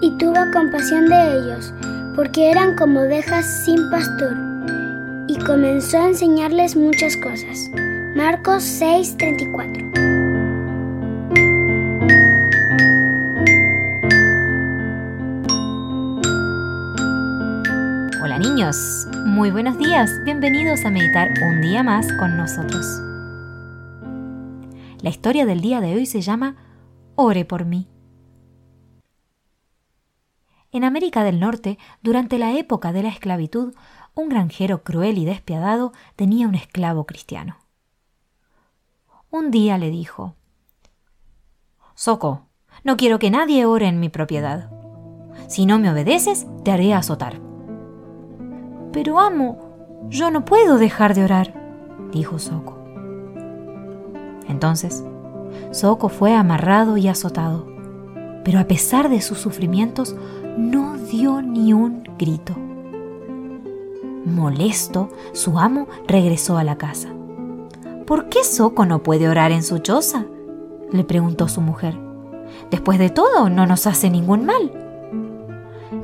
y tuvo compasión de ellos, porque eran como ovejas sin pastor, y comenzó a enseñarles muchas cosas. Marcos 6:34 Hola niños, muy buenos días, bienvenidos a meditar un día más con nosotros. La historia del día de hoy se llama Ore por mí. En América del Norte, durante la época de la esclavitud, un granjero cruel y despiadado tenía un esclavo cristiano. Un día le dijo Soco, no quiero que nadie ore en mi propiedad. Si no me obedeces, te haré azotar. Pero amo, yo no puedo dejar de orar, dijo Soco. Entonces, Soco fue amarrado y azotado, pero a pesar de sus sufrimientos no dio ni un grito. Molesto, su amo regresó a la casa. ¿Por qué Soco no puede orar en su choza? le preguntó su mujer. Después de todo, no nos hace ningún mal.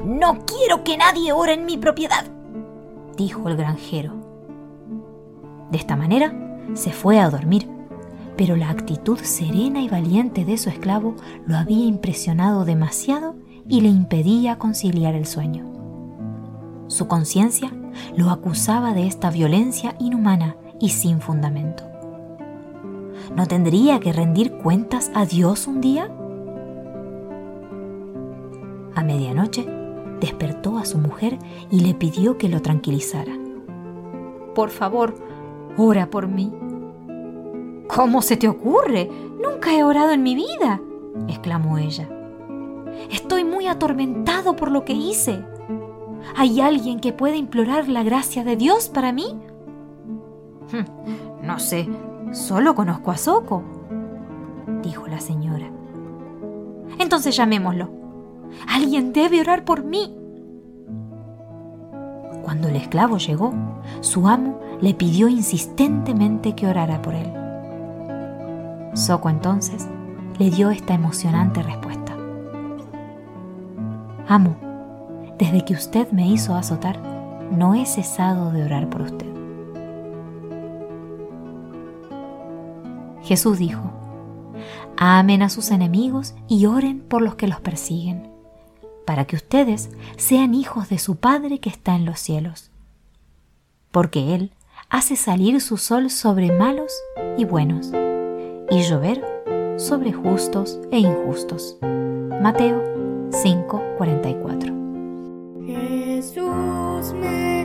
No quiero que nadie ore en mi propiedad, dijo el granjero. De esta manera, se fue a dormir pero la actitud serena y valiente de su esclavo lo había impresionado demasiado y le impedía conciliar el sueño. Su conciencia lo acusaba de esta violencia inhumana y sin fundamento. ¿No tendría que rendir cuentas a Dios un día? A medianoche despertó a su mujer y le pidió que lo tranquilizara. Por favor, ora por mí, ¿Cómo se te ocurre? Nunca he orado en mi vida, exclamó ella. Estoy muy atormentado por lo que hice. ¿Hay alguien que pueda implorar la gracia de Dios para mí? Hm, no sé, solo conozco a Soco, dijo la señora. Entonces llamémoslo. Alguien debe orar por mí. Cuando el esclavo llegó, su amo le pidió insistentemente que orara por él. Soco entonces le dio esta emocionante respuesta. Amo, desde que usted me hizo azotar, no he cesado de orar por usted. Jesús dijo, amen a sus enemigos y oren por los que los persiguen, para que ustedes sean hijos de su Padre que está en los cielos, porque Él hace salir su sol sobre malos y buenos y llover sobre justos e injustos. Mateo 5:44 Jesús me